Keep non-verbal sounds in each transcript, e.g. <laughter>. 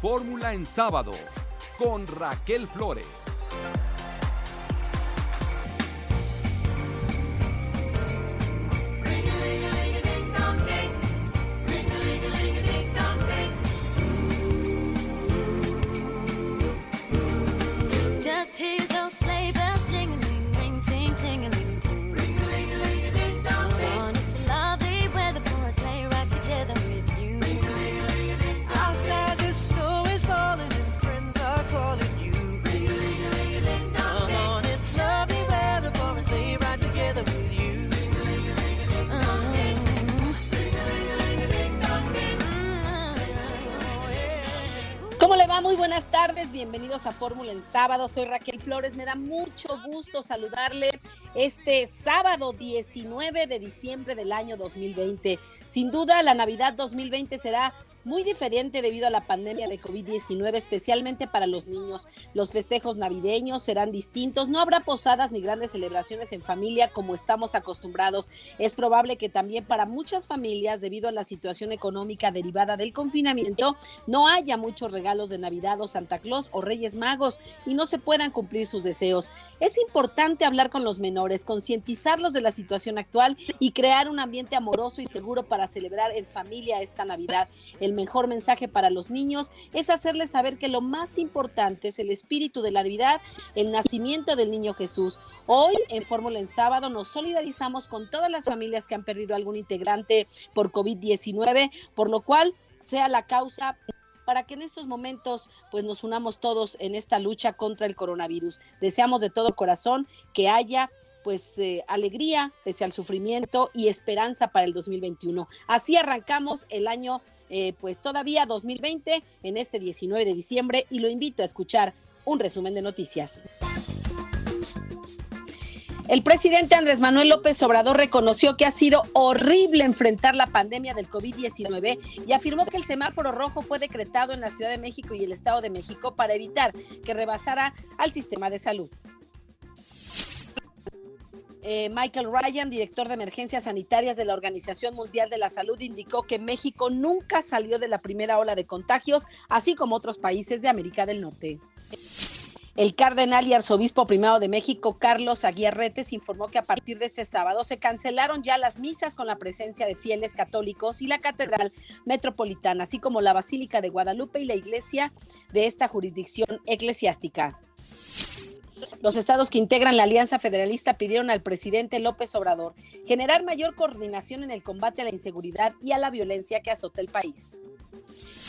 Fórmula en sábado con Raquel Flores. Bienvenidos a Fórmula en sábado. Soy Raquel Flores, me da mucho gusto saludarle este sábado 19 de diciembre del año 2020. Sin duda, la Navidad 2020 será muy diferente debido a la pandemia de COVID-19, especialmente para los niños. Los festejos navideños serán distintos, no habrá posadas ni grandes celebraciones en familia como estamos acostumbrados. Es probable que también para muchas familias, debido a la situación económica derivada del confinamiento, no haya muchos regalos de Navidad o Santa Claus o Reyes Magos y no se puedan cumplir sus deseos. Es importante hablar con los menores, concientizarlos de la situación actual y crear un ambiente amoroso y seguro para celebrar en familia esta Navidad. El mejor mensaje para los niños es hacerles saber que lo más importante es el espíritu de la Navidad, el nacimiento del niño Jesús. Hoy en Fórmula en Sábado nos solidarizamos con todas las familias que han perdido algún integrante por COVID-19, por lo cual sea la causa para que en estos momentos pues nos unamos todos en esta lucha contra el coronavirus. Deseamos de todo corazón que haya pues eh, alegría pese al sufrimiento y esperanza para el 2021. Así arrancamos el año eh, pues todavía 2020 en este 19 de diciembre y lo invito a escuchar un resumen de noticias. El presidente Andrés Manuel López Obrador reconoció que ha sido horrible enfrentar la pandemia del COVID-19 y afirmó que el semáforo rojo fue decretado en la Ciudad de México y el Estado de México para evitar que rebasara al sistema de salud. Eh, Michael Ryan, director de emergencias sanitarias de la Organización Mundial de la Salud, indicó que México nunca salió de la primera ola de contagios, así como otros países de América del Norte. El cardenal y arzobispo primado de México, Carlos Aguirretes, informó que a partir de este sábado se cancelaron ya las misas con la presencia de fieles católicos y la Catedral Metropolitana, así como la Basílica de Guadalupe y la iglesia de esta jurisdicción eclesiástica. Los estados que integran la Alianza Federalista pidieron al presidente López Obrador generar mayor coordinación en el combate a la inseguridad y a la violencia que azota el país.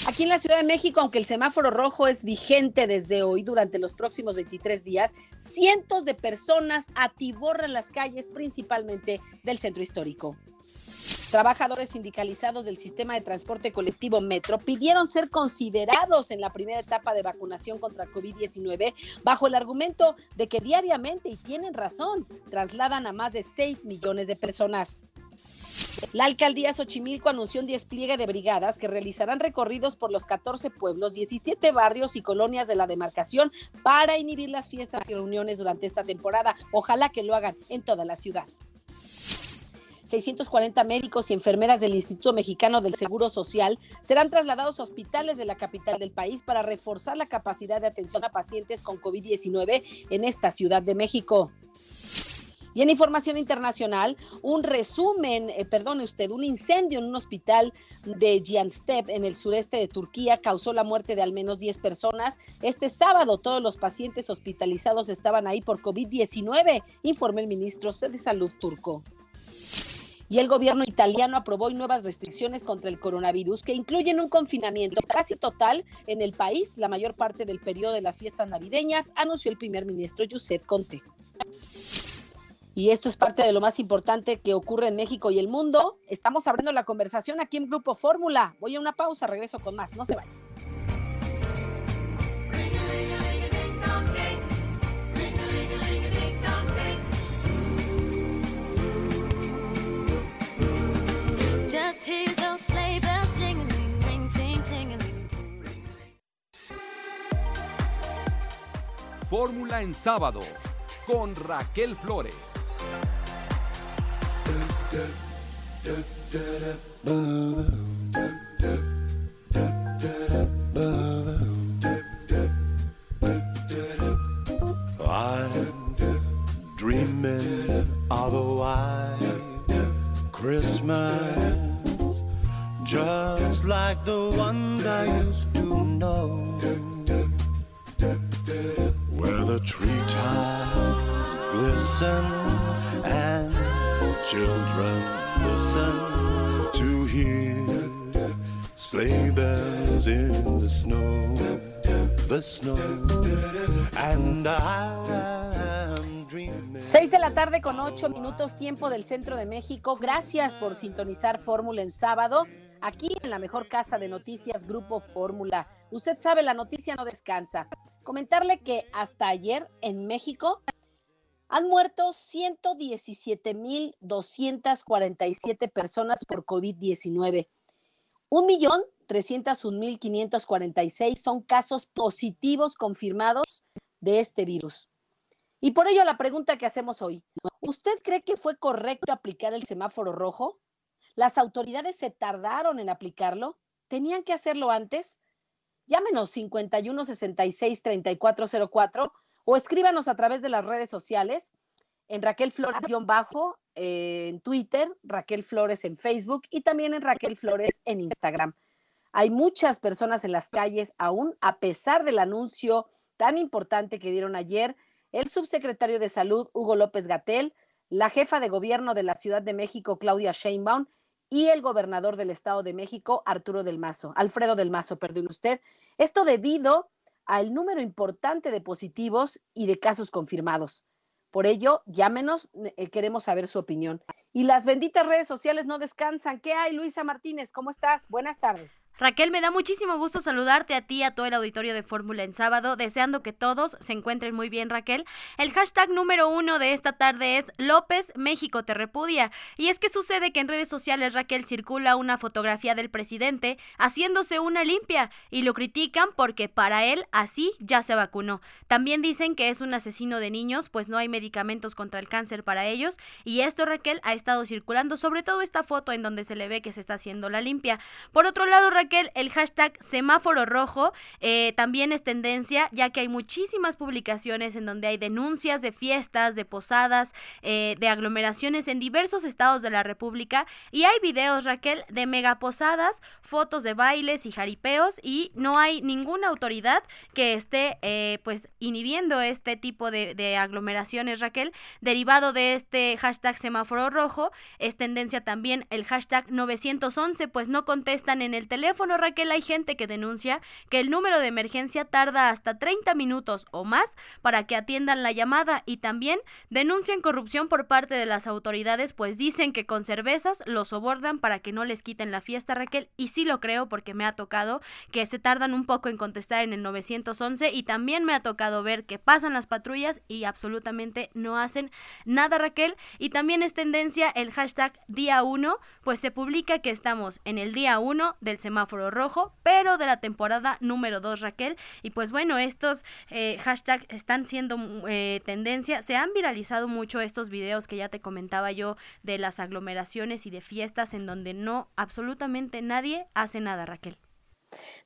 Aquí en la Ciudad de México, aunque el semáforo rojo es vigente desde hoy durante los próximos 23 días, cientos de personas atiborran las calles principalmente del centro histórico. Trabajadores sindicalizados del sistema de transporte colectivo Metro pidieron ser considerados en la primera etapa de vacunación contra COVID-19 bajo el argumento de que diariamente, y tienen razón, trasladan a más de 6 millones de personas. La alcaldía Xochimilco anunció un despliegue de brigadas que realizarán recorridos por los 14 pueblos, 17 barrios y colonias de la demarcación para inhibir las fiestas y reuniones durante esta temporada. Ojalá que lo hagan en toda la ciudad. 640 médicos y enfermeras del Instituto Mexicano del Seguro Social serán trasladados a hospitales de la capital del país para reforzar la capacidad de atención a pacientes con COVID-19 en esta Ciudad de México. Y en información internacional, un resumen, eh, perdone usted, un incendio en un hospital de Gianstep en el sureste de Turquía causó la muerte de al menos 10 personas. Este sábado todos los pacientes hospitalizados estaban ahí por COVID-19, informó el ministro de Salud turco y el gobierno italiano aprobó nuevas restricciones contra el coronavirus que incluyen un confinamiento casi total en el país la mayor parte del periodo de las fiestas navideñas, anunció el primer ministro Giuseppe Conte. Y esto es parte de lo más importante que ocurre en México y el mundo. Estamos abriendo la conversación aquí en Grupo Fórmula. Voy a una pausa, regreso con más. No se vayan. Fórmula en sábado con Raquel Flores. I'm dreaming of a white Christmas, just like the ones I used to know. Glisten and children listen to hear sleigh bells in the snow, the snow, and I am dreaming. 6 de la tarde con 8 minutos tiempo del centro de México. Gracias por sintonizar Fórmula en sábado. Aquí en la mejor casa de noticias, Grupo Fórmula. Usted sabe, la noticia no descansa. Comentarle que hasta ayer en México han muerto 117.247 personas por COVID-19. 1.301.546 son casos positivos confirmados de este virus. Y por ello la pregunta que hacemos hoy, ¿usted cree que fue correcto aplicar el semáforo rojo? ¿Las autoridades se tardaron en aplicarlo? ¿Tenían que hacerlo antes? Llámenos 51 66 3404 o escríbanos a través de las redes sociales en Raquel Flores-bajo eh, en Twitter, Raquel Flores en Facebook y también en Raquel Flores en Instagram. Hay muchas personas en las calles aún, a pesar del anuncio tan importante que dieron ayer el subsecretario de Salud, Hugo López Gatel, la jefa de gobierno de la Ciudad de México, Claudia Sheinbaum, y el gobernador del Estado de México, Arturo del Mazo, Alfredo del Mazo, perdón usted. Esto debido al número importante de positivos y de casos confirmados. Por ello, llámenos, eh, queremos saber su opinión. Y las benditas redes sociales no descansan. ¿Qué hay, Luisa Martínez? ¿Cómo estás? Buenas tardes. Raquel, me da muchísimo gusto saludarte a ti, a todo el auditorio de Fórmula en sábado, deseando que todos se encuentren muy bien, Raquel. El hashtag número uno de esta tarde es López México te repudia. Y es que sucede que en redes sociales, Raquel, circula una fotografía del presidente haciéndose una limpia y lo critican porque para él así ya se vacunó. También dicen que es un asesino de niños, pues no hay medicamentos contra el cáncer para ellos. Y esto, Raquel, ha estado circulando, sobre todo esta foto en donde se le ve que se está haciendo la limpia. Por otro lado, Raquel, el hashtag semáforo rojo eh, también es tendencia, ya que hay muchísimas publicaciones en donde hay denuncias de fiestas, de posadas, eh, de aglomeraciones en diversos estados de la República y hay videos, Raquel, de megaposadas, fotos de bailes y jaripeos y no hay ninguna autoridad que esté eh, pues inhibiendo este tipo de, de aglomeraciones, Raquel, derivado de este hashtag semáforo rojo es tendencia también el hashtag 911, pues no contestan en el teléfono, Raquel. Hay gente que denuncia que el número de emergencia tarda hasta 30 minutos o más para que atiendan la llamada y también denuncian corrupción por parte de las autoridades, pues dicen que con cervezas los sobordan para que no les quiten la fiesta, Raquel. Y sí lo creo porque me ha tocado que se tardan un poco en contestar en el 911 y también me ha tocado ver que pasan las patrullas y absolutamente no hacen nada, Raquel. Y también es tendencia el hashtag día 1, pues se publica que estamos en el día 1 del semáforo rojo, pero de la temporada número 2, Raquel. Y pues bueno, estos eh, hashtags están siendo eh, tendencia. Se han viralizado mucho estos videos que ya te comentaba yo de las aglomeraciones y de fiestas en donde no absolutamente nadie hace nada, Raquel.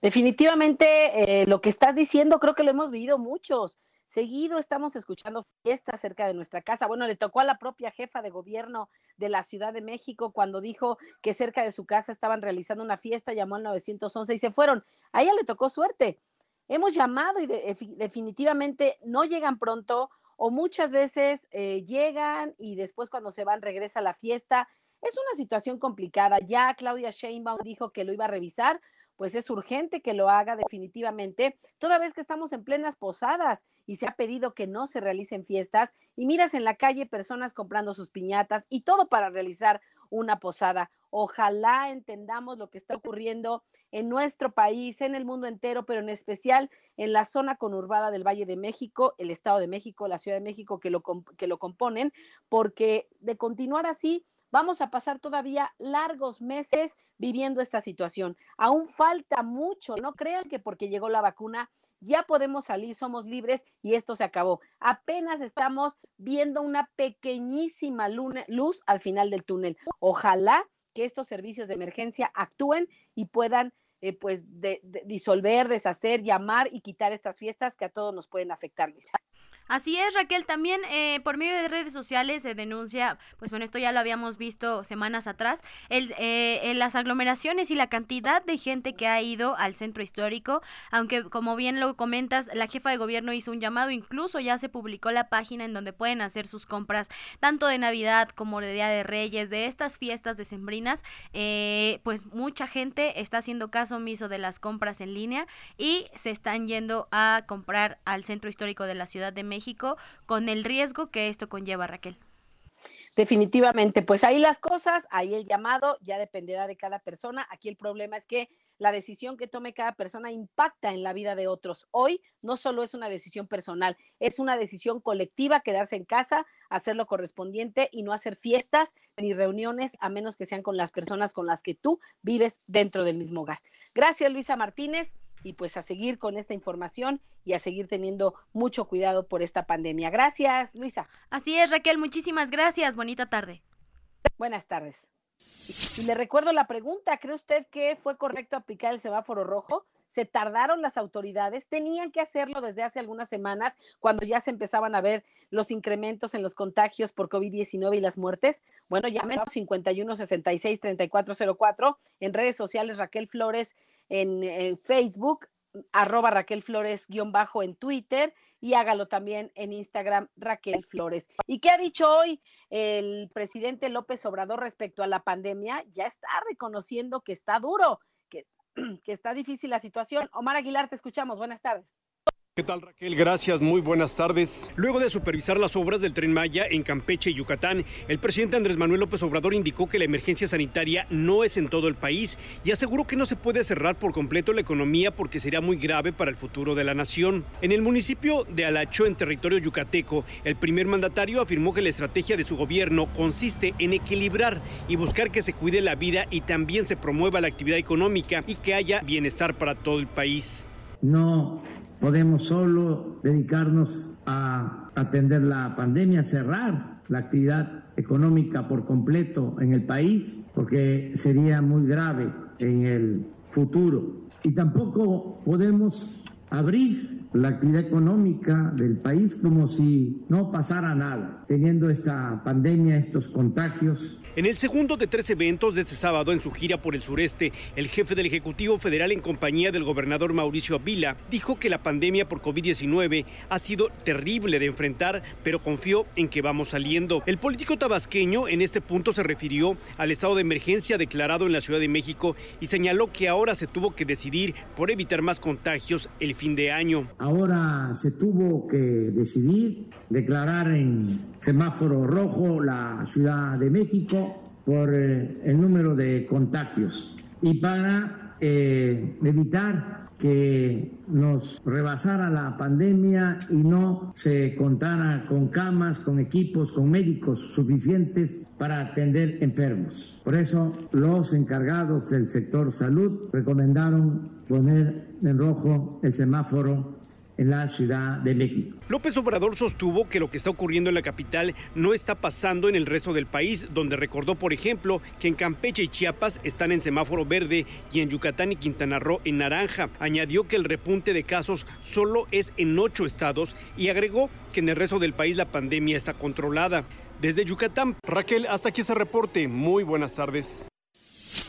Definitivamente eh, lo que estás diciendo creo que lo hemos vivido muchos. Seguido estamos escuchando fiestas cerca de nuestra casa. Bueno, le tocó a la propia jefa de gobierno de la Ciudad de México cuando dijo que cerca de su casa estaban realizando una fiesta, llamó al 911 y se fueron. A ella le tocó suerte. Hemos llamado y definitivamente no llegan pronto o muchas veces eh, llegan y después cuando se van regresa a la fiesta. Es una situación complicada. Ya Claudia Sheinbaum dijo que lo iba a revisar, pues es urgente que lo haga definitivamente, toda vez que estamos en plenas posadas y se ha pedido que no se realicen fiestas y miras en la calle personas comprando sus piñatas y todo para realizar una posada. Ojalá entendamos lo que está ocurriendo en nuestro país, en el mundo entero, pero en especial en la zona conurbada del Valle de México, el Estado de México, la Ciudad de México que lo, que lo componen, porque de continuar así, Vamos a pasar todavía largos meses viviendo esta situación. Aún falta mucho. No crean que porque llegó la vacuna ya podemos salir, somos libres y esto se acabó. Apenas estamos viendo una pequeñísima luz al final del túnel. Ojalá que estos servicios de emergencia actúen y puedan eh, pues disolver, deshacer, llamar y quitar estas fiestas que a todos nos pueden afectar. Así es, Raquel. También eh, por medio de redes sociales se denuncia, pues bueno, esto ya lo habíamos visto semanas atrás, el, eh, las aglomeraciones y la cantidad de gente que ha ido al centro histórico, aunque como bien lo comentas, la jefa de gobierno hizo un llamado, incluso ya se publicó la página en donde pueden hacer sus compras, tanto de Navidad como de Día de Reyes, de estas fiestas decembrinas, eh, pues mucha gente está haciendo caso omiso de las compras en línea y se están yendo a comprar al centro histórico de la Ciudad de México México con el riesgo que esto conlleva, Raquel. Definitivamente, pues ahí las cosas, ahí el llamado, ya dependerá de cada persona. Aquí el problema es que la decisión que tome cada persona impacta en la vida de otros. Hoy no solo es una decisión personal, es una decisión colectiva quedarse en casa, hacer lo correspondiente y no hacer fiestas ni reuniones a menos que sean con las personas con las que tú vives dentro del mismo hogar. Gracias, Luisa Martínez y pues a seguir con esta información y a seguir teniendo mucho cuidado por esta pandemia. Gracias, Luisa. Así es, Raquel, muchísimas gracias. Bonita tarde. Buenas tardes. Y le recuerdo la pregunta, ¿cree usted que fue correcto aplicar el semáforo rojo? se tardaron las autoridades, tenían que hacerlo desde hace algunas semanas, cuando ya se empezaban a ver los incrementos en los contagios por COVID-19 y las muertes. Bueno, llamen 51 66 3404 en redes sociales Raquel Flores en, Facebook, arroba Raquel Flores guion bajo en Twitter y hágalo también en Instagram Raquel Flores. ¿Y qué ha dicho hoy el presidente López Obrador respecto a la pandemia? Ya está reconociendo que está duro, que, <clears throat> que está difícil la situación. Omar Aguilar, te escuchamos. Buenas tardes. ¿Qué tal Raquel? Gracias, muy buenas tardes. Luego de supervisar las obras del tren Maya en Campeche y Yucatán, el presidente Andrés Manuel López Obrador indicó que la emergencia sanitaria no es en todo el país y aseguró que no se puede cerrar por completo la economía porque sería muy grave para el futuro de la nación. En el municipio de Alacho, en territorio yucateco, el primer mandatario afirmó que la estrategia de su gobierno consiste en equilibrar y buscar que se cuide la vida y también se promueva la actividad económica y que haya bienestar para todo el país. No podemos solo dedicarnos a atender la pandemia, cerrar la actividad económica por completo en el país, porque sería muy grave en el futuro. Y tampoco podemos abrir la actividad económica del país como si no pasara nada, teniendo esta pandemia, estos contagios en el segundo de tres eventos de este sábado en su gira por el sureste, el jefe del Ejecutivo Federal en compañía del gobernador Mauricio Avila dijo que la pandemia por COVID-19 ha sido terrible de enfrentar, pero confió en que vamos saliendo. El político tabasqueño en este punto se refirió al estado de emergencia declarado en la Ciudad de México y señaló que ahora se tuvo que decidir por evitar más contagios el fin de año. Ahora se tuvo que decidir declarar en semáforo rojo la Ciudad de México por eh, el número de contagios y para eh, evitar que nos rebasara la pandemia y no se contara con camas, con equipos, con médicos suficientes para atender enfermos. Por eso los encargados del sector salud recomendaron poner en rojo el semáforo en la Ciudad de México. López Obrador sostuvo que lo que está ocurriendo en la capital no está pasando en el resto del país, donde recordó, por ejemplo, que en Campeche y Chiapas están en semáforo verde y en Yucatán y Quintana Roo en naranja. Añadió que el repunte de casos solo es en ocho estados y agregó que en el resto del país la pandemia está controlada. Desde Yucatán, Raquel, hasta aquí ese reporte. Muy buenas tardes.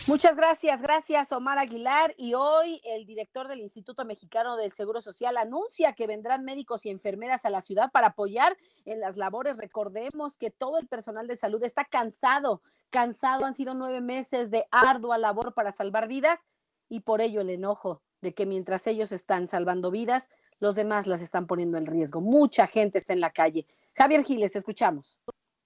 Muchas gracias, gracias Omar Aguilar. Y hoy el director del Instituto Mexicano del Seguro Social anuncia que vendrán médicos y enfermeras a la ciudad para apoyar en las labores. Recordemos que todo el personal de salud está cansado, cansado. Han sido nueve meses de ardua labor para salvar vidas y por ello el enojo de que mientras ellos están salvando vidas, los demás las están poniendo en riesgo. Mucha gente está en la calle. Javier Giles, te escuchamos.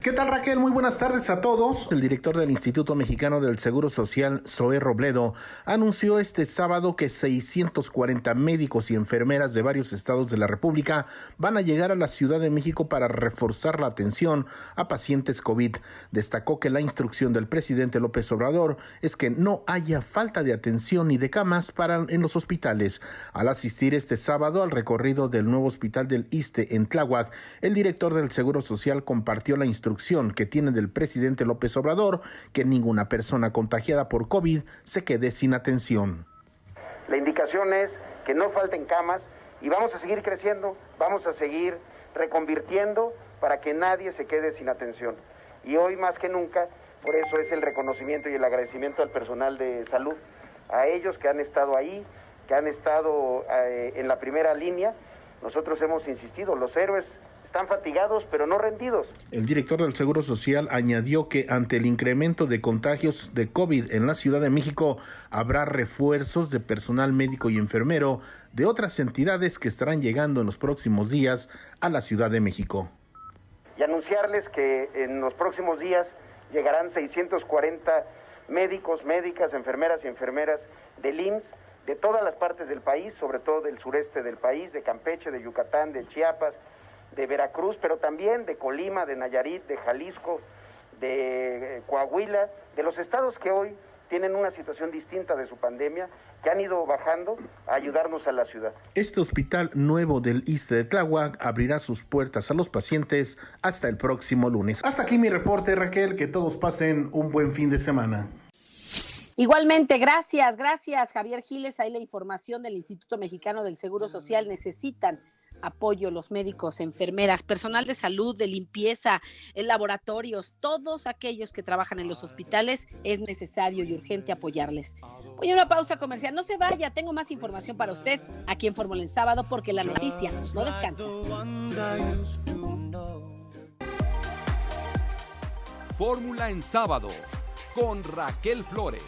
¿Qué tal Raquel? Muy buenas tardes a todos. El director del Instituto Mexicano del Seguro Social, Zoé Robledo, anunció este sábado que 640 médicos y enfermeras de varios estados de la República van a llegar a la Ciudad de México para reforzar la atención a pacientes COVID. Destacó que la instrucción del presidente López Obrador es que no haya falta de atención ni de camas para en los hospitales. Al asistir este sábado al recorrido del nuevo hospital del ISTE en Tláhuac, el director del Seguro Social compartió la instrucción que tiene del presidente López Obrador que ninguna persona contagiada por COVID se quede sin atención. La indicación es que no falten camas y vamos a seguir creciendo, vamos a seguir reconvirtiendo para que nadie se quede sin atención. Y hoy más que nunca, por eso es el reconocimiento y el agradecimiento al personal de salud, a ellos que han estado ahí, que han estado eh, en la primera línea. Nosotros hemos insistido, los héroes están fatigados pero no rendidos. El director del Seguro Social añadió que ante el incremento de contagios de COVID en la Ciudad de México habrá refuerzos de personal médico y enfermero de otras entidades que estarán llegando en los próximos días a la Ciudad de México. Y anunciarles que en los próximos días llegarán 640 médicos, médicas, enfermeras y enfermeras del IMSS de todas las partes del país, sobre todo del sureste del país, de Campeche, de Yucatán, de Chiapas, de Veracruz, pero también de Colima, de Nayarit, de Jalisco, de eh, Coahuila, de los estados que hoy tienen una situación distinta de su pandemia, que han ido bajando a ayudarnos a la ciudad. Este hospital nuevo del ISTE de Tláhuac abrirá sus puertas a los pacientes hasta el próximo lunes. Hasta aquí mi reporte, Raquel, que todos pasen un buen fin de semana. Igualmente, gracias, gracias Javier Giles. Ahí la información del Instituto Mexicano del Seguro Social. Necesitan apoyo los médicos, enfermeras, personal de salud, de limpieza, en laboratorios, todos aquellos que trabajan en los hospitales, es necesario y urgente apoyarles. Voy a una pausa comercial, no se vaya, tengo más información para usted aquí en Fórmula en Sábado porque la noticia no descansa. Fórmula en Sábado con Raquel Flores.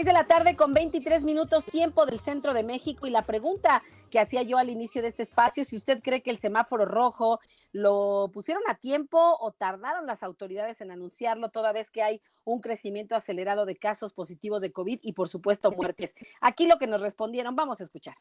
Seis de la tarde con 23 minutos tiempo del centro de México y la pregunta que hacía yo al inicio de este espacio, si usted cree que el semáforo rojo lo pusieron a tiempo o tardaron las autoridades en anunciarlo toda vez que hay un crecimiento acelerado de casos positivos de COVID y por supuesto muertes. Aquí lo que nos respondieron, vamos a escuchar.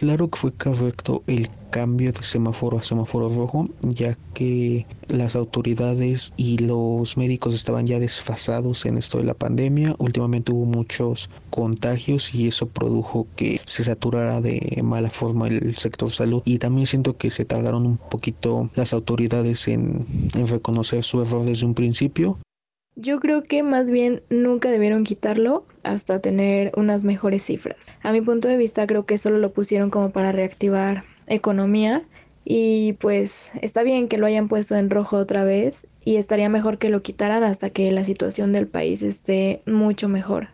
Claro que fue correcto el cambio de semáforo a semáforo rojo, ya que las autoridades y los médicos estaban ya desfasados en esto de la pandemia. Últimamente hubo muchos contagios y eso produjo que se saturara de mala forma el sector salud. Y también siento que se tardaron un poquito las autoridades en, en reconocer su error desde un principio. Yo creo que más bien nunca debieron quitarlo hasta tener unas mejores cifras. A mi punto de vista creo que solo lo pusieron como para reactivar economía y pues está bien que lo hayan puesto en rojo otra vez y estaría mejor que lo quitaran hasta que la situación del país esté mucho mejor.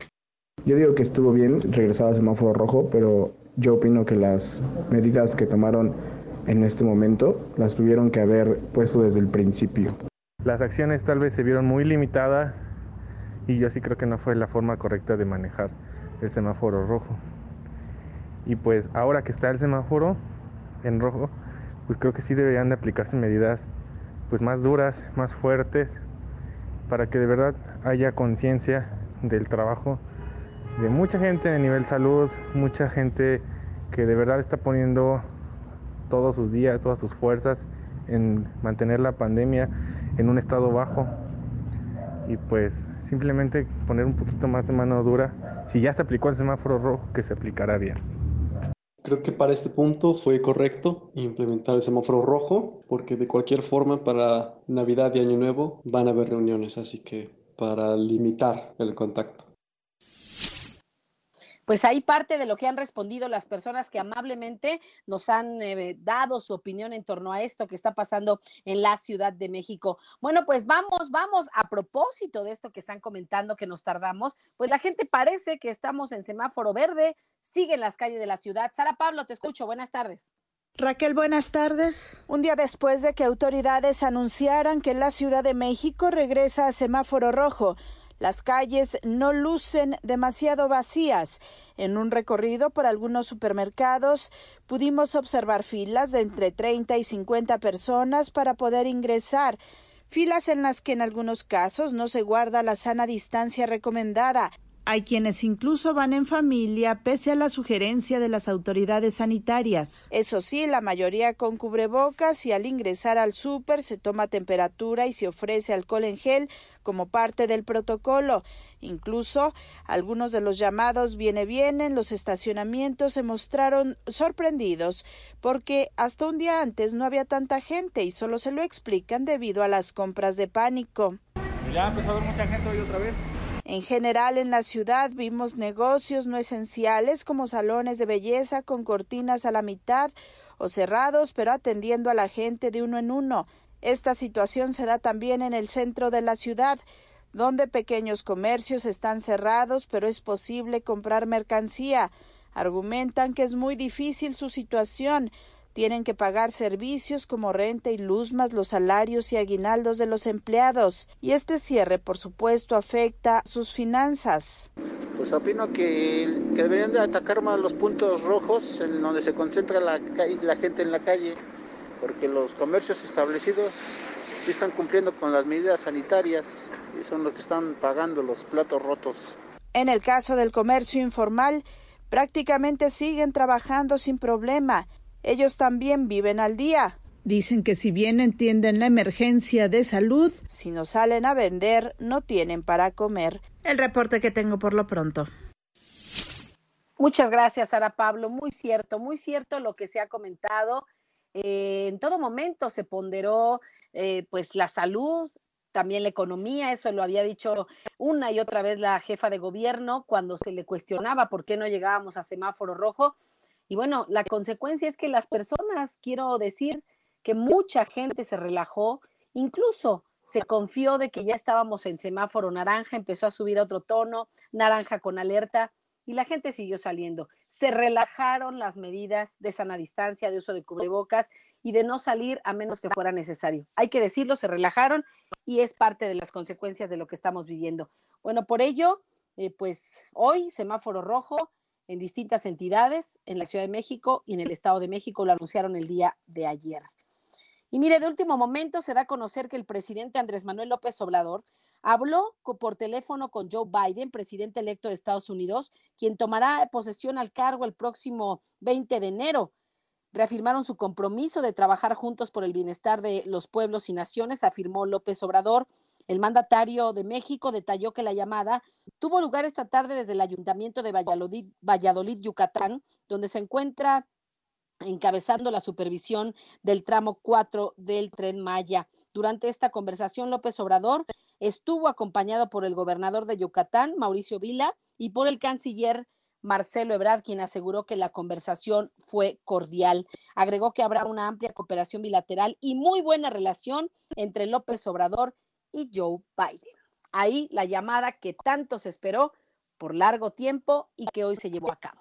Yo digo que estuvo bien regresar al semáforo rojo, pero yo opino que las medidas que tomaron en este momento las tuvieron que haber puesto desde el principio. Las acciones tal vez se vieron muy limitadas y yo sí creo que no fue la forma correcta de manejar el semáforo rojo. Y pues ahora que está el semáforo en rojo, pues creo que sí deberían de aplicarse medidas pues más duras, más fuertes, para que de verdad haya conciencia del trabajo de mucha gente a nivel salud, mucha gente que de verdad está poniendo todos sus días, todas sus fuerzas en mantener la pandemia en un estado bajo y pues simplemente poner un poquito más de mano dura. Si ya se aplicó el semáforo rojo, que se aplicará bien. Creo que para este punto fue correcto implementar el semáforo rojo, porque de cualquier forma para Navidad y Año Nuevo van a haber reuniones, así que para limitar el contacto pues ahí parte de lo que han respondido las personas que amablemente nos han eh, dado su opinión en torno a esto que está pasando en la Ciudad de México. Bueno, pues vamos, vamos, a propósito de esto que están comentando que nos tardamos, pues la gente parece que estamos en semáforo verde, sigue en las calles de la ciudad. Sara Pablo, te escucho, buenas tardes. Raquel, buenas tardes. Un día después de que autoridades anunciaran que la Ciudad de México regresa a semáforo rojo, las calles no lucen demasiado vacías. En un recorrido por algunos supermercados pudimos observar filas de entre 30 y 50 personas para poder ingresar, filas en las que en algunos casos no se guarda la sana distancia recomendada. Hay quienes incluso van en familia pese a la sugerencia de las autoridades sanitarias. Eso sí, la mayoría con cubrebocas y al ingresar al súper se toma temperatura y se ofrece alcohol en gel como parte del protocolo. Incluso algunos de los llamados viene bien en los estacionamientos se mostraron sorprendidos porque hasta un día antes no había tanta gente y solo se lo explican debido a las compras de pánico. Ya empezó a haber mucha gente hoy otra vez. En general en la ciudad vimos negocios no esenciales como salones de belleza con cortinas a la mitad o cerrados pero atendiendo a la gente de uno en uno. Esta situación se da también en el centro de la ciudad, donde pequeños comercios están cerrados pero es posible comprar mercancía. Argumentan que es muy difícil su situación, tienen que pagar servicios como renta y luz más los salarios y aguinaldos de los empleados. Y este cierre, por supuesto, afecta sus finanzas. Pues opino que, deberían de atacar más los puntos rojos en donde se concentra la, la gente en la calle, porque los comercios establecidos sí están cumpliendo con las medidas sanitarias y son los que están pagando los platos rotos. En el caso del comercio informal, prácticamente siguen trabajando sin problema ellos también viven al día. Dicen que si bien entienden la emergencia de salud, si no salen a vender, no tienen para comer. El reporte que tengo por lo pronto. Muchas gracias, Sara Pablo. Muy cierto, muy cierto lo que se ha comentado. Eh, en todo momento se ponderó eh, pues la salud, también la economía, eso lo había dicho una y otra vez la jefa de gobierno cuando se le cuestionaba por qué no llegábamos a semáforo rojo y bueno, la consecuencia es que las personas, quiero decir, que mucha gente se relajó, incluso se confió de que ya estábamos en semáforo naranja, empezó a subir a otro tono, naranja con alerta, y la gente siguió saliendo. Se relajaron las medidas de sana distancia, de uso de cubrebocas y de no salir a menos que fuera necesario. Hay que decirlo, se relajaron y es parte de las consecuencias de lo que estamos viviendo. Bueno, por ello, eh, pues hoy semáforo rojo, en distintas entidades en la Ciudad de México y en el Estado de México, lo anunciaron el día de ayer. Y mire, de último momento se da a conocer que el presidente Andrés Manuel López Obrador habló por teléfono con Joe Biden, presidente electo de Estados Unidos, quien tomará posesión al cargo el próximo 20 de enero. Reafirmaron su compromiso de trabajar juntos por el bienestar de los pueblos y naciones, afirmó López Obrador el mandatario de México detalló que la llamada tuvo lugar esta tarde desde el Ayuntamiento de Valladolid, Yucatán, donde se encuentra encabezando la supervisión del tramo 4 del tren Maya. Durante esta conversación, López Obrador estuvo acompañado por el gobernador de Yucatán, Mauricio Vila, y por el canciller Marcelo Ebrard, quien aseguró que la conversación fue cordial. Agregó que habrá una amplia cooperación bilateral y muy buena relación entre López Obrador y Joe Biden. Ahí la llamada que tanto se esperó por largo tiempo y que hoy se llevó a cabo.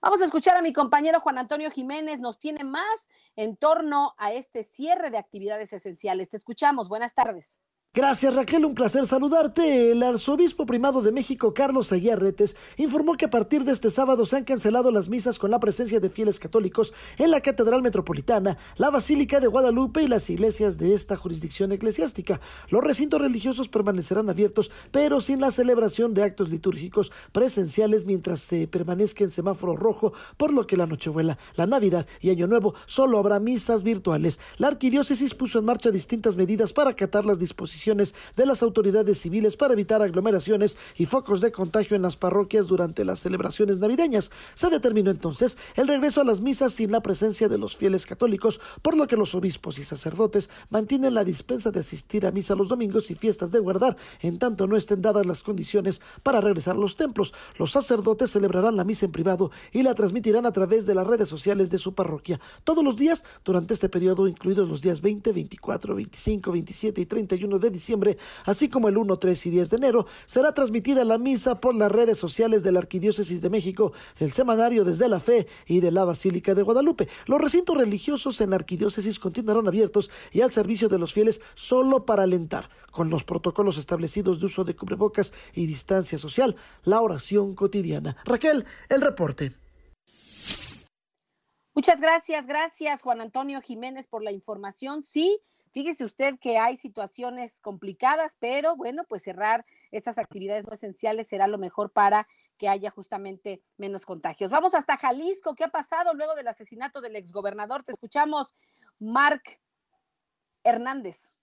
Vamos a escuchar a mi compañero Juan Antonio Jiménez, nos tiene más en torno a este cierre de actividades esenciales. Te escuchamos, buenas tardes. Gracias Raquel, un placer saludarte. El arzobispo primado de México, Carlos Aguiarretes, informó que a partir de este sábado se han cancelado las misas con la presencia de fieles católicos en la Catedral Metropolitana, la Basílica de Guadalupe y las iglesias de esta jurisdicción eclesiástica. Los recintos religiosos permanecerán abiertos, pero sin la celebración de actos litúrgicos presenciales mientras se permanezca en semáforo rojo, por lo que la Nochebuela, la Navidad y Año Nuevo solo habrá misas virtuales. La arquidiócesis puso en marcha distintas medidas para acatar las disposiciones de las autoridades civiles para evitar aglomeraciones y focos de contagio en las parroquias durante las celebraciones navideñas. Se determinó entonces el regreso a las misas sin la presencia de los fieles católicos, por lo que los obispos y sacerdotes mantienen la dispensa de asistir a misa los domingos y fiestas de guardar, en tanto no estén dadas las condiciones para regresar a los templos. Los sacerdotes celebrarán la misa en privado y la transmitirán a través de las redes sociales de su parroquia todos los días durante este periodo, incluidos los días 20, 24, 25, 27 y 31 de diciembre, así como el 1, 3 y 10 de enero, será transmitida la misa por las redes sociales de la Arquidiócesis de México, del Semanario Desde la Fe y de la Basílica de Guadalupe. Los recintos religiosos en la Arquidiócesis continuarán abiertos y al servicio de los fieles solo para alentar, con los protocolos establecidos de uso de cubrebocas y distancia social, la oración cotidiana. Raquel, el reporte. Muchas gracias, gracias Juan Antonio Jiménez por la información. Sí, Fíjese usted que hay situaciones complicadas, pero bueno, pues cerrar estas actividades no esenciales será lo mejor para que haya justamente menos contagios. Vamos hasta Jalisco. ¿Qué ha pasado luego del asesinato del exgobernador? Te escuchamos, Marc Hernández.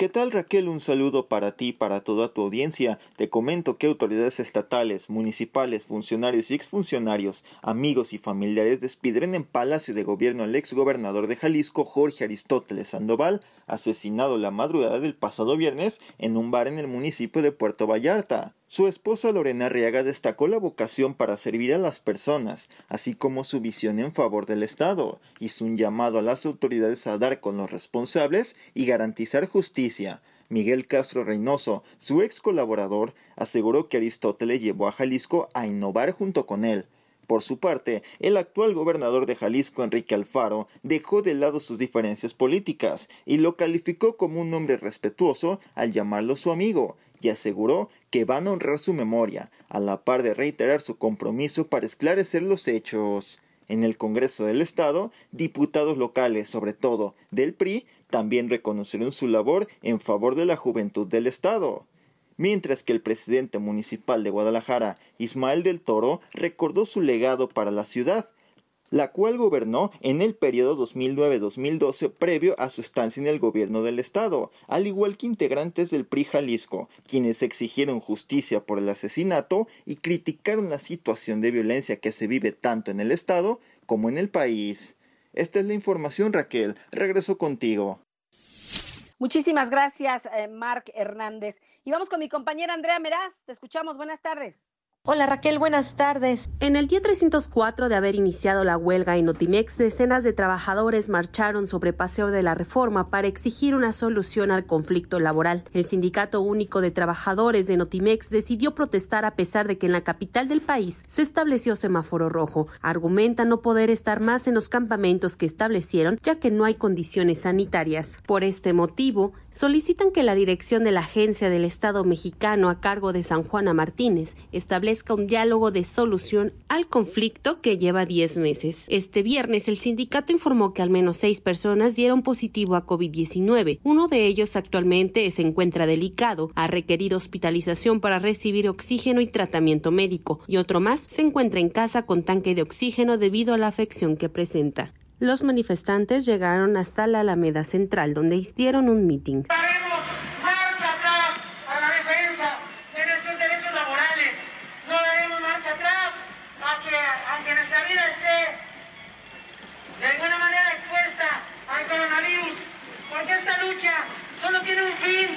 ¿Qué tal Raquel? Un saludo para ti y para toda tu audiencia. Te comento que autoridades estatales, municipales, funcionarios y exfuncionarios, amigos y familiares despidieron en Palacio de Gobierno al exgobernador de Jalisco, Jorge Aristóteles Sandoval, asesinado la madrugada del pasado viernes en un bar en el municipio de Puerto Vallarta. Su esposa Lorena Arriaga destacó la vocación para servir a las personas, así como su visión en favor del Estado. Hizo un llamado a las autoridades a dar con los responsables y garantizar justicia. Miguel Castro Reynoso, su ex colaborador, aseguró que Aristóteles llevó a Jalisco a innovar junto con él. Por su parte, el actual gobernador de Jalisco, Enrique Alfaro, dejó de lado sus diferencias políticas y lo calificó como un hombre respetuoso al llamarlo su amigo, y aseguró que van a honrar su memoria, a la par de reiterar su compromiso para esclarecer los hechos. En el Congreso del Estado, diputados locales, sobre todo del PRI, también reconocieron su labor en favor de la juventud del Estado mientras que el presidente municipal de Guadalajara, Ismael del Toro, recordó su legado para la ciudad, la cual gobernó en el periodo 2009-2012 previo a su estancia en el gobierno del estado, al igual que integrantes del PRI Jalisco, quienes exigieron justicia por el asesinato y criticaron la situación de violencia que se vive tanto en el estado como en el país. Esta es la información, Raquel. Regreso contigo. Muchísimas gracias, eh, Marc Hernández. Y vamos con mi compañera Andrea Meraz. Te escuchamos. Buenas tardes. Hola Raquel, buenas tardes. En el día 304 de haber iniciado la huelga en Notimex, decenas de trabajadores marcharon sobre Paseo de la Reforma para exigir una solución al conflicto laboral. El Sindicato Único de Trabajadores de Notimex decidió protestar a pesar de que en la capital del país se estableció semáforo rojo. Argumenta no poder estar más en los campamentos que establecieron ya que no hay condiciones sanitarias. Por este motivo, solicitan que la dirección de la Agencia del Estado mexicano a cargo de San Juana Martínez establezca un diálogo de solución al conflicto que lleva 10 meses. Este viernes el sindicato informó que al menos seis personas dieron positivo a COVID-19. Uno de ellos actualmente se encuentra delicado, ha requerido hospitalización para recibir oxígeno y tratamiento médico, y otro más se encuentra en casa con tanque de oxígeno debido a la afección que presenta. Los manifestantes llegaron hasta la Alameda Central, donde hicieron un mitin. solo tiene un fin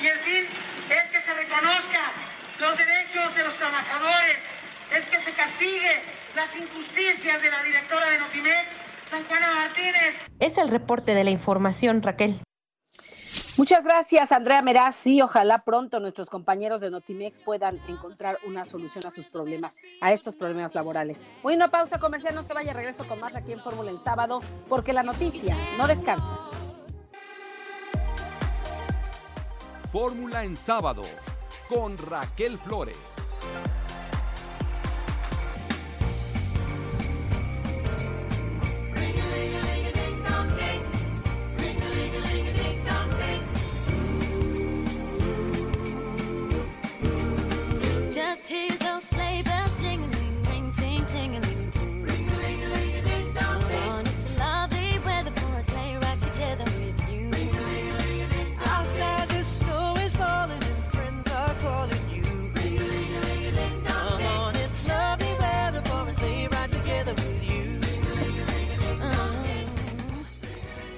y el fin es que se reconozca los derechos de los trabajadores, es que se castigue las injusticias de la directora de Notimex, San Juana Martínez. Es el reporte de la información, Raquel. Muchas gracias, Andrea Meraz. y ojalá pronto nuestros compañeros de Notimex puedan encontrar una solución a sus problemas, a estos problemas laborales. Voy a una pausa comercial, no se vaya, regreso con más aquí en Fórmula en sábado, porque la noticia no descansa. Fórmula en sábado con Raquel Flores.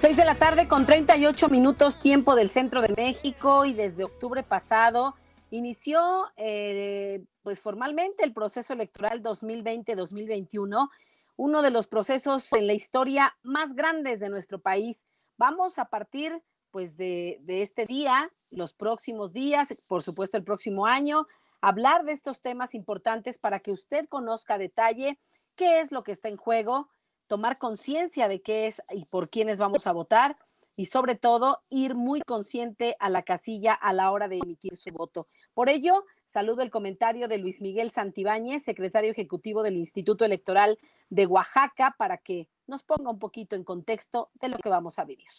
Seis de la tarde con 38 minutos tiempo del centro de México y desde octubre pasado inició eh, pues formalmente el proceso electoral 2020-2021, uno de los procesos en la historia más grandes de nuestro país. Vamos a partir pues de, de este día, los próximos días, por supuesto el próximo año, hablar de estos temas importantes para que usted conozca a detalle qué es lo que está en juego, tomar conciencia de qué es y por quiénes vamos a votar y sobre todo ir muy consciente a la casilla a la hora de emitir su voto. Por ello, saludo el comentario de Luis Miguel Santibáñez, secretario ejecutivo del Instituto Electoral de Oaxaca, para que nos ponga un poquito en contexto de lo que vamos a vivir.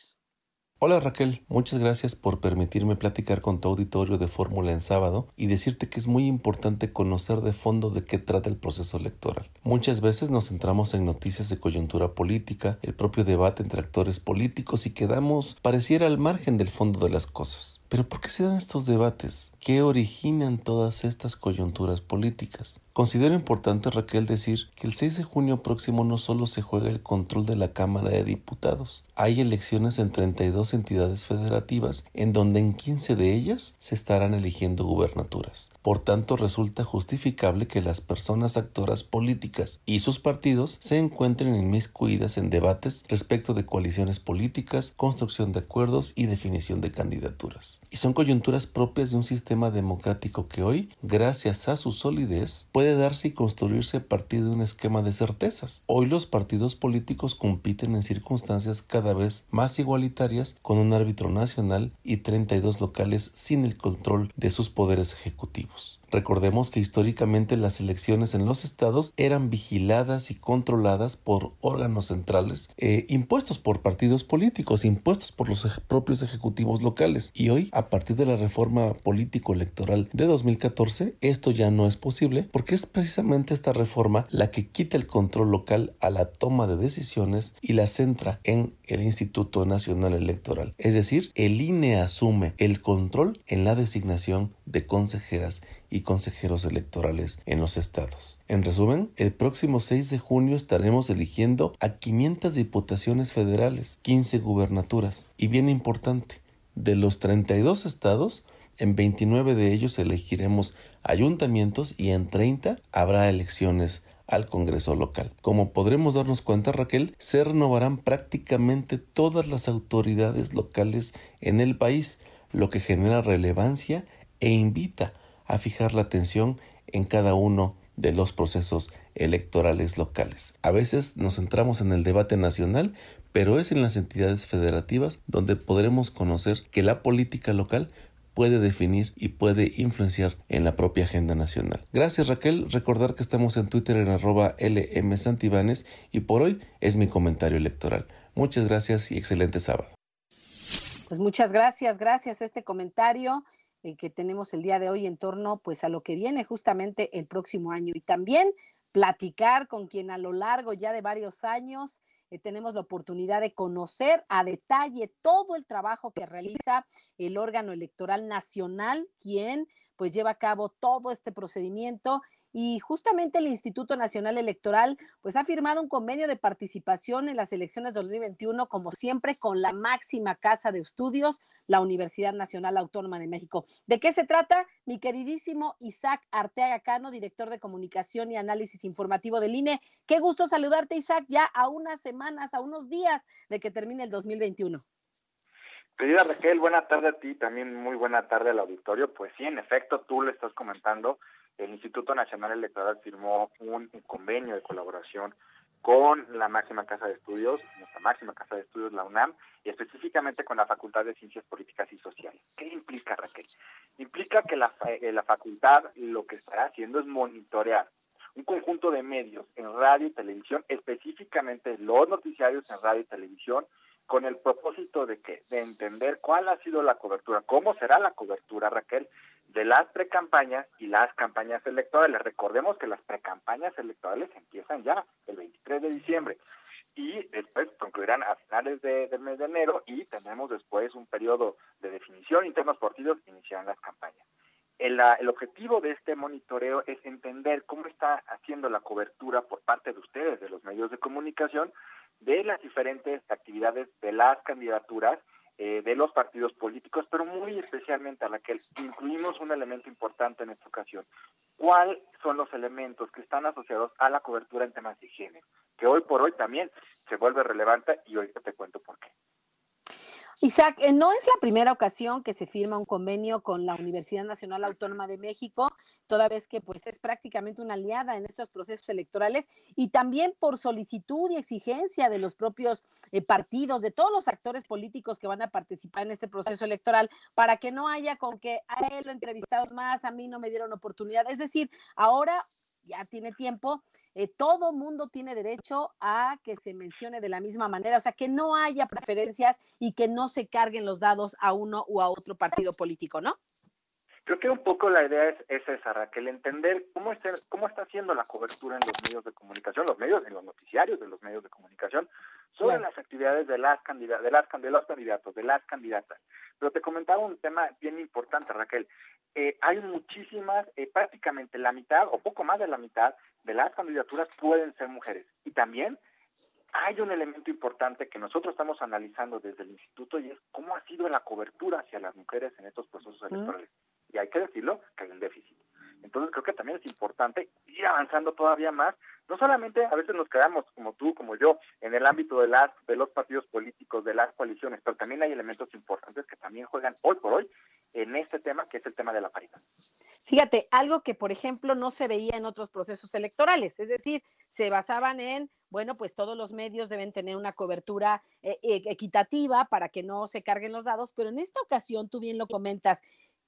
Hola Raquel, muchas gracias por permitirme platicar con tu auditorio de Fórmula en sábado y decirte que es muy importante conocer de fondo de qué trata el proceso electoral. Muchas veces nos centramos en noticias de coyuntura política, el propio debate entre actores políticos y quedamos pareciera al margen del fondo de las cosas. Pero ¿por qué se dan estos debates? ¿Qué originan todas estas coyunturas políticas? Considero importante, Raquel, decir que el 6 de junio próximo no solo se juega el control de la Cámara de Diputados, hay elecciones en 32 entidades federativas en donde en 15 de ellas se estarán eligiendo gubernaturas. Por tanto, resulta justificable que las personas actoras políticas y sus partidos se encuentren inmiscuidas en debates respecto de coaliciones políticas, construcción de acuerdos y definición de candidaturas. Y son coyunturas propias de un sistema democrático que hoy, gracias a su solidez, puede darse y construirse a partir de un esquema de certezas. Hoy los partidos políticos compiten en circunstancias cada vez más igualitarias con un árbitro nacional y 32 locales sin el control de sus poderes ejecutivos. Recordemos que históricamente las elecciones en los estados eran vigiladas y controladas por órganos centrales eh, impuestos por partidos políticos, impuestos por los propios ejecutivos locales. Y hoy, a partir de la reforma político-electoral de 2014, esto ya no es posible porque es precisamente esta reforma la que quita el control local a la toma de decisiones y la centra en el Instituto Nacional Electoral. Es decir, el INE asume el control en la designación de consejeras y consejeros electorales en los estados. En resumen, el próximo 6 de junio estaremos eligiendo a 500 diputaciones federales, 15 gubernaturas y bien importante, de los 32 estados, en 29 de ellos elegiremos ayuntamientos y en 30 habrá elecciones al Congreso local. Como podremos darnos cuenta, Raquel, se renovarán prácticamente todas las autoridades locales en el país, lo que genera relevancia e invita a fijar la atención en cada uno de los procesos electorales locales. A veces nos centramos en el debate nacional, pero es en las entidades federativas donde podremos conocer que la política local puede definir y puede influenciar en la propia agenda nacional. Gracias Raquel, recordar que estamos en Twitter en arroba LM y por hoy es mi comentario electoral. Muchas gracias y excelente sábado. Pues muchas gracias, gracias a este comentario eh, que tenemos el día de hoy en torno pues a lo que viene justamente el próximo año. Y también platicar con quien a lo largo ya de varios años eh, tenemos la oportunidad de conocer a detalle todo el trabajo que realiza el órgano electoral nacional, quien pues lleva a cabo todo este procedimiento y justamente el Instituto Nacional Electoral pues ha firmado un convenio de participación en las elecciones de 2021 como siempre con la máxima casa de estudios, la Universidad Nacional Autónoma de México. ¿De qué se trata? Mi queridísimo Isaac Arteaga Cano, director de comunicación y análisis informativo del INE. Qué gusto saludarte Isaac ya a unas semanas, a unos días de que termine el 2021. Querida Raquel, buena tarde a ti, también muy buena tarde al auditorio. Pues sí, en efecto, tú le estás comentando, el Instituto Nacional Electoral firmó un, convenio de colaboración con la máxima casa de estudios, nuestra máxima casa de estudios, la UNAM, y específicamente con la Facultad de Ciencias Políticas y Sociales. ¿Qué implica, Raquel? Implica que la, eh, la facultad lo que estará haciendo es monitorear un conjunto de medios en radio y televisión, específicamente los noticiarios en radio y televisión, con el propósito de que de entender cuál ha sido la cobertura, cómo será la cobertura, Raquel, de las precampañas y las campañas electorales. Recordemos que las precampañas electorales empiezan ya el 23 de diciembre y después concluirán a finales del mes de enero y tenemos después un periodo de definición internos partidos y iniciarán las campañas. El, el, objetivo de este monitoreo es entender cómo está haciendo la cobertura por parte de ustedes, de los medios de comunicación, de las diferentes actividades de las candidaturas eh, de los partidos políticos, pero muy especialmente a la que incluimos un elemento importante en esta ocasión. ¿Cuáles son los elementos que están asociados a la cobertura en temas de higiene? Que hoy por hoy también se vuelve relevante y ahorita te cuento por qué. Isaac, eh, no es la primera ocasión que se firma un convenio con la Universidad Nacional Autónoma de México, toda vez que pues es prácticamente una aliada en estos procesos electorales y también por solicitud y exigencia de los propios eh, partidos, de todos los actores políticos que van a participar en este proceso electoral, para que no haya con que a él lo entrevistado más, a mí no me dieron oportunidad. Es decir, ahora ya tiene tiempo eh, todo mundo tiene derecho a que se mencione de la misma manera, o sea, que no haya preferencias y que no se carguen los dados a uno u a otro partido político, ¿no? Creo que un poco la idea es, es esa, Raquel, entender cómo está, cómo está haciendo la cobertura en los medios de comunicación, los medios, en los noticiarios de los medios de comunicación, sobre las actividades de las, candidatas, de, las, de los candidatos, de las candidatas. Pero te comentaba un tema bien importante, Raquel. Eh, hay muchísimas, eh, prácticamente la mitad o poco más de la mitad de las candidaturas pueden ser mujeres. Y también hay un elemento importante que nosotros estamos analizando desde el instituto y es cómo ha sido la cobertura hacia las mujeres en estos procesos electorales y hay que decirlo, que hay un déficit. Entonces creo que también es importante ir avanzando todavía más. No solamente a veces nos quedamos, como tú, como yo, en el ámbito de, las, de los partidos políticos, de las coaliciones, pero también hay elementos importantes que también juegan hoy por hoy en este tema, que es el tema de la paridad. Fíjate, algo que, por ejemplo, no se veía en otros procesos electorales, es decir, se basaban en, bueno, pues todos los medios deben tener una cobertura eh, e, equitativa para que no se carguen los dados, pero en esta ocasión, tú bien lo comentas,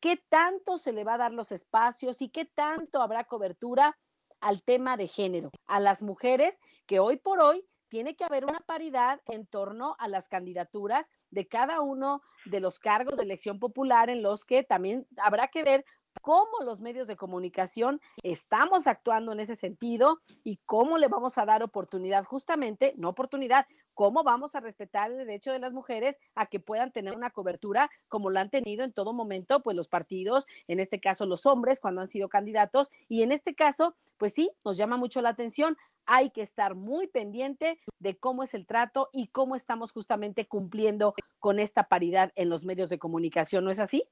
qué tanto se le va a dar los espacios y qué tanto habrá cobertura al tema de género, a las mujeres que hoy por hoy tiene que haber una paridad en torno a las candidaturas de cada uno de los cargos de elección popular en los que también habrá que ver cómo los medios de comunicación estamos actuando en ese sentido y cómo le vamos a dar oportunidad, justamente, no oportunidad, cómo vamos a respetar el derecho de las mujeres a que puedan tener una cobertura como lo han tenido en todo momento, pues los partidos, en este caso los hombres, cuando han sido candidatos, y en este caso, pues sí, nos llama mucho la atención. Hay que estar muy pendiente de cómo es el trato y cómo estamos justamente cumpliendo con esta paridad en los medios de comunicación, ¿no es así?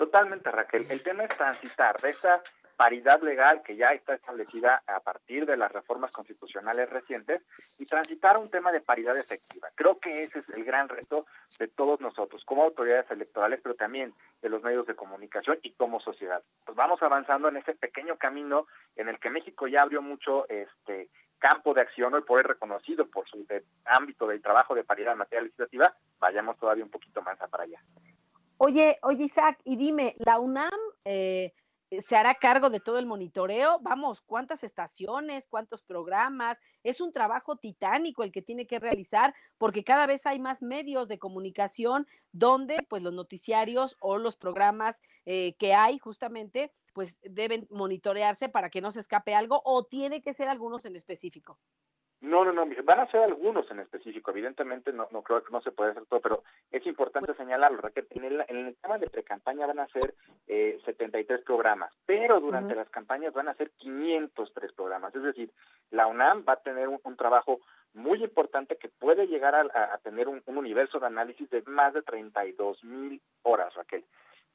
Totalmente, Raquel. El tema es transitar de esa paridad legal que ya está establecida a partir de las reformas constitucionales recientes y transitar un tema de paridad efectiva. Creo que ese es el gran reto de todos nosotros, como autoridades electorales, pero también de los medios de comunicación y como sociedad. Pues vamos avanzando en ese pequeño camino en el que México ya abrió mucho este campo de acción hoy por hoy reconocido por su ámbito de trabajo de paridad en materia legislativa, vayamos todavía un poquito más para allá. Oye, oye Isaac, y dime, ¿la UNAM eh, se hará cargo de todo el monitoreo? Vamos, ¿cuántas estaciones, cuántos programas? Es un trabajo titánico el que tiene que realizar porque cada vez hay más medios de comunicación donde pues los noticiarios o los programas eh, que hay justamente pues deben monitorearse para que no se escape algo o tiene que ser algunos en específico. No, no, no, van a ser algunos en específico, evidentemente no, no creo que no se puede hacer todo, pero es importante señalarlo, Raquel, en el, en el tema de pre-campaña van a ser eh, 73 programas, pero durante las campañas van a ser 503 programas, es decir, la UNAM va a tener un, trabajo muy importante que puede llegar a, tener un, un, universo de análisis de más de 32 mil horas, Raquel.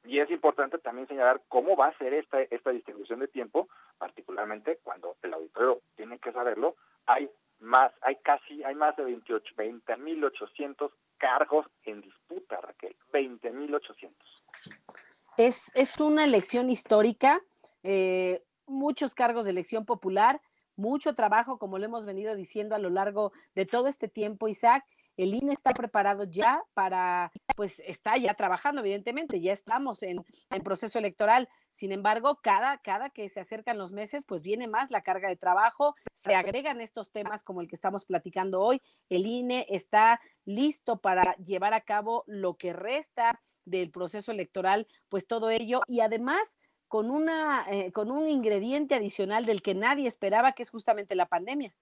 Y es importante también señalar cómo va a ser esta, esta distribución de tiempo, particularmente cuando el auditorio tiene que saberlo, hay más, hay casi, hay más de 28, 20.800 cargos en disputa, Raquel, 20.800. Es, es una elección histórica, eh, muchos cargos de elección popular, mucho trabajo, como lo hemos venido diciendo a lo largo de todo este tiempo, Isaac, el INE está preparado ya para, pues está ya trabajando, evidentemente, ya estamos en, en proceso electoral. Sin embargo, cada, cada que se acercan los meses, pues viene más la carga de trabajo, se agregan estos temas como el que estamos platicando hoy. El INE está listo para llevar a cabo lo que resta del proceso electoral, pues todo ello. Y además, con, una, eh, con un ingrediente adicional del que nadie esperaba, que es justamente la pandemia.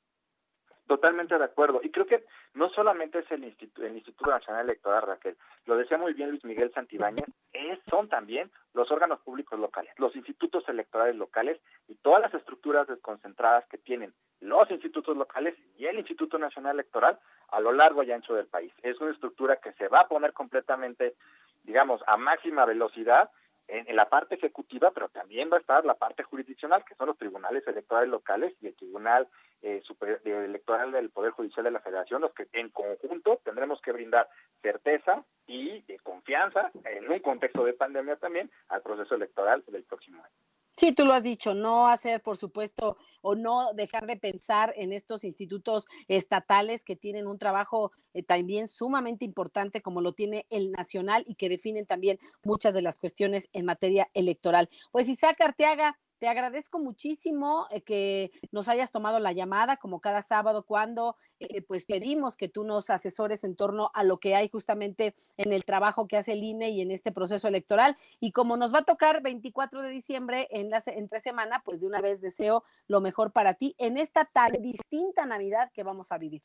Totalmente de acuerdo. Y creo que no solamente es el Instituto, el Instituto Nacional Electoral, Raquel, lo decía muy bien Luis Miguel Santibáñez, es, son también los órganos públicos locales, los institutos electorales locales y todas las estructuras desconcentradas que tienen los institutos locales y el Instituto Nacional Electoral a lo largo y ancho del país. Es una estructura que se va a poner completamente, digamos, a máxima velocidad en, la parte ejecutiva, pero también va a estar la parte jurisdiccional, que son los tribunales electorales locales y el Tribunal eh, Electoral del Poder Judicial de la Federación, los que en conjunto tendremos que brindar certeza y eh, confianza en un contexto de pandemia también al proceso electoral del próximo año. Sí, tú lo has dicho, no hacer, por supuesto, o no dejar de pensar en estos institutos estatales que tienen un trabajo eh, también sumamente importante como lo tiene el nacional y que definen también muchas de las cuestiones en materia electoral. Pues Isaac Arteaga, te agradezco muchísimo eh, que nos hayas tomado la llamada como cada sábado cuando eh, pues pedimos que tú nos asesores en torno a lo que hay justamente en el trabajo que hace el INE y en este proceso electoral. Y como nos va a tocar 24 de diciembre en la entre semana, pues de una vez deseo lo mejor para ti en esta tan distinta Navidad que vamos a vivir.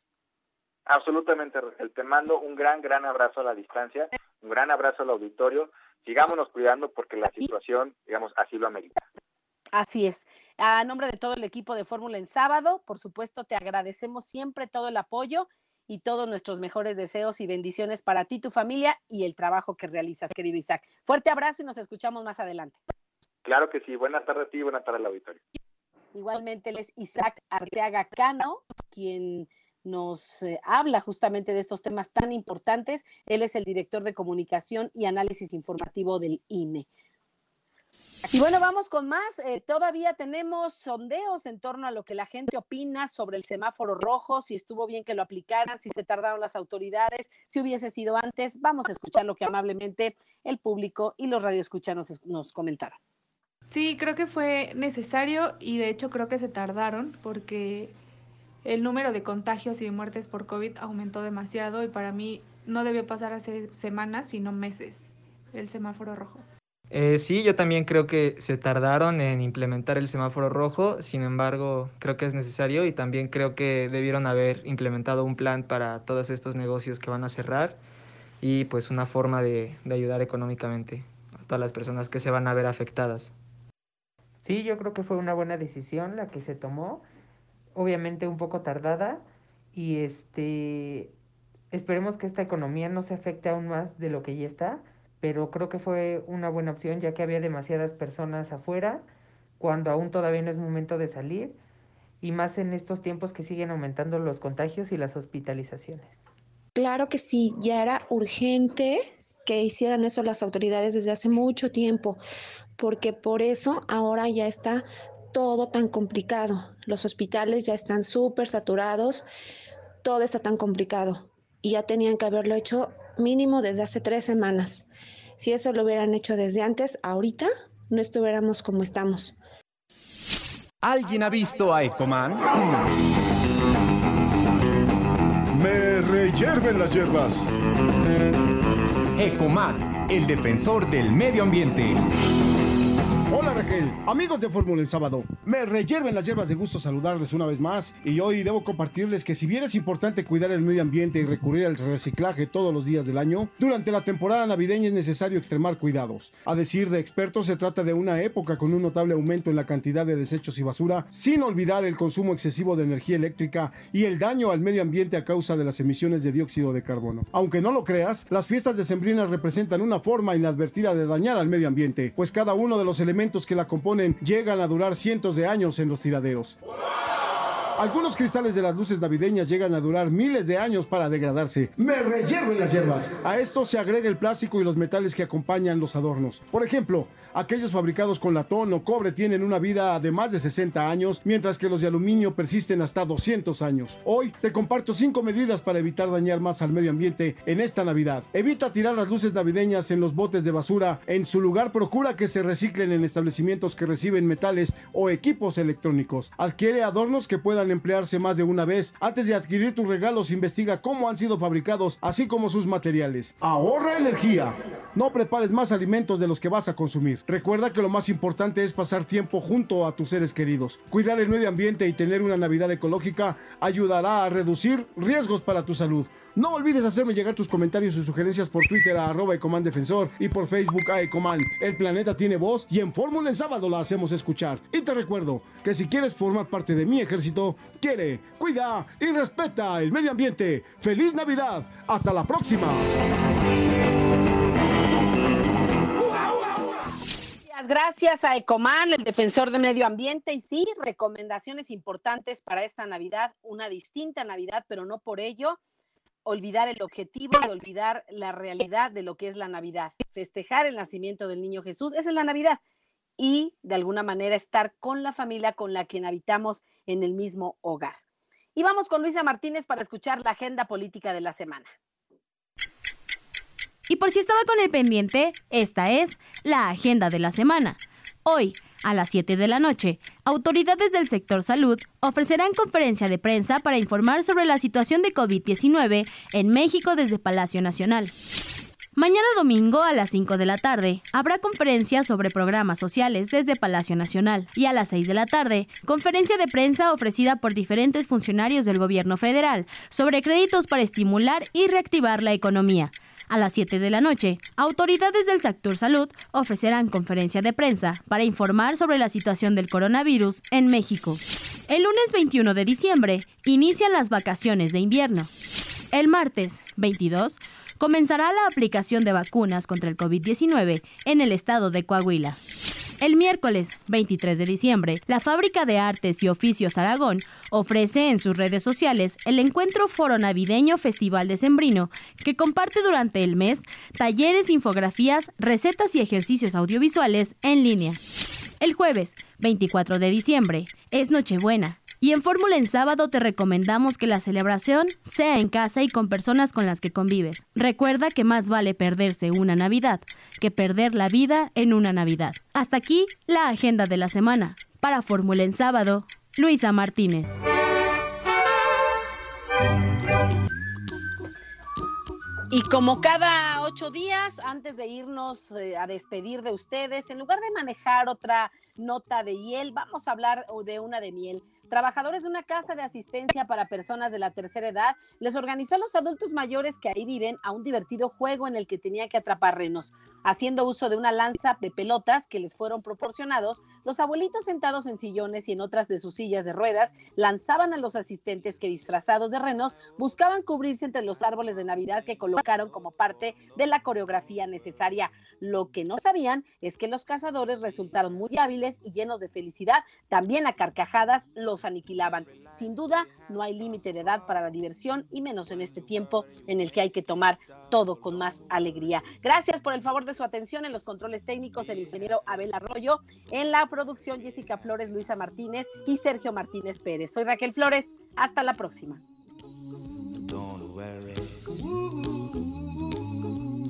Absolutamente, Rachel. Te mando un gran, gran abrazo a la distancia, un gran abrazo al auditorio. Sigámonos cuidando porque la situación, digamos, así lo amerita. Así es. A nombre de todo el equipo de Fórmula en sábado, por supuesto, te agradecemos siempre todo el apoyo y todos nuestros mejores deseos y bendiciones para ti, tu familia y el trabajo que realizas, querido Isaac. Fuerte abrazo y nos escuchamos más adelante. Claro que sí. Buenas tardes a ti y buenas tardes al auditorio. Igualmente, él es Isaac Arteaga Cano, quien nos eh, habla justamente de estos temas tan importantes. Él es el director de comunicación y análisis informativo del INE. Y bueno, vamos con más. Eh, todavía tenemos sondeos en torno a lo que la gente opina sobre el semáforo rojo, si estuvo bien que lo aplicaran, si se tardaron las autoridades, si hubiese sido antes. Vamos a escuchar lo que amablemente el público y los radioescuchas nos, nos comentaron. Sí, creo que fue necesario y de hecho creo que se tardaron porque el número de contagios y de muertes por COVID aumentó demasiado y para mí no debió pasar hace semanas, sino meses, el semáforo rojo. Eh, sí, yo también creo que se tardaron en implementar el semáforo rojo, sin embargo, creo que es necesario y también creo que debieron haber implementado un plan para todos estos negocios que van a cerrar y pues una forma de, de ayudar económicamente a todas las personas que se van a ver afectadas. Sí, yo creo que fue una buena decisión la que se tomó obviamente un poco tardada y este esperemos que esta economía no se afecte aún más de lo que ya está, pero creo que fue una buena opción ya que había demasiadas personas afuera cuando aún todavía no es momento de salir y más en estos tiempos que siguen aumentando los contagios y las hospitalizaciones. Claro que sí, ya era urgente que hicieran eso las autoridades desde hace mucho tiempo, porque por eso ahora ya está todo tan complicado. Los hospitales ya están súper saturados, todo está tan complicado y ya tenían que haberlo hecho mínimo desde hace tres semanas. Si eso lo hubieran hecho desde antes, ahorita no estuviéramos como estamos. ¿Alguien ha visto a Ecoman? Me reyerven las hierbas. Ecoman, el defensor del medio ambiente. Hola Raquel, amigos de Fórmula en sábado, me reyerven las hierbas de gusto saludarles una vez más y hoy debo compartirles que si bien es importante cuidar el medio ambiente y recurrir al reciclaje todos los días del año, durante la temporada navideña es necesario extremar cuidados. A decir de expertos se trata de una época con un notable aumento en la cantidad de desechos y basura, sin olvidar el consumo excesivo de energía eléctrica y el daño al medio ambiente a causa de las emisiones de dióxido de carbono. Aunque no lo creas, las fiestas decembrinas representan una forma inadvertida de dañar al medio ambiente, pues cada uno de los elementos que la componen llegan a durar cientos de años en los tiraderos. Algunos cristales de las luces navideñas llegan a durar miles de años para degradarse. Me rehierven las hierbas. A esto se agrega el plástico y los metales que acompañan los adornos. Por ejemplo, aquellos fabricados con latón o cobre tienen una vida de más de 60 años, mientras que los de aluminio persisten hasta 200 años. Hoy te comparto 5 medidas para evitar dañar más al medio ambiente en esta Navidad. Evita tirar las luces navideñas en los botes de basura. En su lugar procura que se reciclen en establecimientos que reciben metales o equipos electrónicos. Adquiere adornos que puedan emplearse más de una vez. Antes de adquirir tus regalos, investiga cómo han sido fabricados, así como sus materiales. Ahorra energía. No prepares más alimentos de los que vas a consumir. Recuerda que lo más importante es pasar tiempo junto a tus seres queridos. Cuidar el medio ambiente y tener una Navidad ecológica ayudará a reducir riesgos para tu salud. No olvides hacerme llegar tus comentarios y sugerencias por Twitter a arroba Ecoman Defensor y por Facebook a Ecoman. El planeta tiene voz y en Fórmula en sábado la hacemos escuchar. Y te recuerdo que si quieres formar parte de mi ejército, quiere, cuida y respeta el medio ambiente. ¡Feliz Navidad! ¡Hasta la próxima! Gracias a Ecoman, el defensor del medio ambiente, y sí, recomendaciones importantes para esta Navidad, una distinta Navidad, pero no por ello olvidar el objetivo y olvidar la realidad de lo que es la Navidad. Festejar el nacimiento del niño Jesús, esa es la Navidad. Y de alguna manera estar con la familia con la que habitamos en el mismo hogar. Y vamos con Luisa Martínez para escuchar la agenda política de la semana. Y por si estaba con el pendiente, esta es la agenda de la semana. Hoy, a las 7 de la noche, autoridades del sector salud ofrecerán conferencia de prensa para informar sobre la situación de COVID-19 en México desde Palacio Nacional. Mañana domingo a las 5 de la tarde habrá conferencia sobre programas sociales desde Palacio Nacional y a las 6 de la tarde conferencia de prensa ofrecida por diferentes funcionarios del gobierno federal sobre créditos para estimular y reactivar la economía. A las 7 de la noche, autoridades del sector salud ofrecerán conferencia de prensa para informar sobre la situación del coronavirus en México. El lunes 21 de diciembre inician las vacaciones de invierno. El martes 22 comenzará la aplicación de vacunas contra el COVID-19 en el estado de Coahuila. El miércoles 23 de diciembre, la Fábrica de Artes y Oficios Aragón ofrece en sus redes sociales el encuentro Foro Navideño Festival de Sembrino, que comparte durante el mes talleres, infografías, recetas y ejercicios audiovisuales en línea. El jueves 24 de diciembre es Nochebuena y en Fórmula en sábado te recomendamos que la celebración sea en casa y con personas con las que convives. Recuerda que más vale perderse una Navidad que perder la vida en una Navidad. Hasta aquí la agenda de la semana. Para Fórmula en sábado, Luisa Martínez. Y como cada ocho días, antes de irnos eh, a despedir de ustedes, en lugar de manejar otra nota de hiel, vamos a hablar de una de miel. Trabajadores de una casa de asistencia para personas de la tercera edad les organizó a los adultos mayores que ahí viven a un divertido juego en el que tenía que atrapar renos. Haciendo uso de una lanza de pelotas que les fueron proporcionados, los abuelitos sentados en sillones y en otras de sus sillas de ruedas lanzaban a los asistentes que disfrazados de renos buscaban cubrirse entre los árboles de Navidad que colocaron como parte de la coreografía necesaria. Lo que no sabían es que los cazadores resultaron muy hábiles y llenos de felicidad, también a carcajadas los aniquilaban. Sin duda, no hay límite de edad para la diversión y menos en este tiempo en el que hay que tomar todo con más alegría. Gracias por el favor de su atención en los controles técnicos, el ingeniero Abel Arroyo, en la producción Jessica Flores, Luisa Martínez y Sergio Martínez Pérez. Soy Raquel Flores, hasta la próxima.